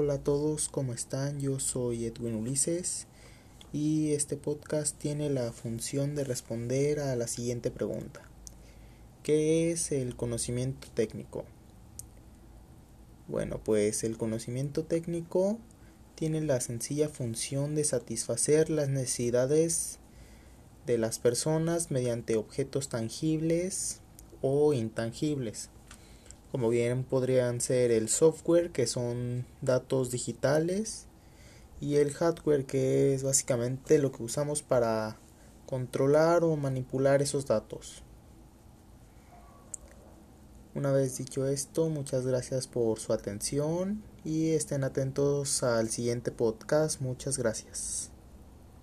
Hola a todos, ¿cómo están? Yo soy Edwin Ulises y este podcast tiene la función de responder a la siguiente pregunta. ¿Qué es el conocimiento técnico? Bueno, pues el conocimiento técnico tiene la sencilla función de satisfacer las necesidades de las personas mediante objetos tangibles o intangibles como bien podrían ser el software que son datos digitales y el hardware que es básicamente lo que usamos para controlar o manipular esos datos. Una vez dicho esto, muchas gracias por su atención y estén atentos al siguiente podcast. Muchas gracias.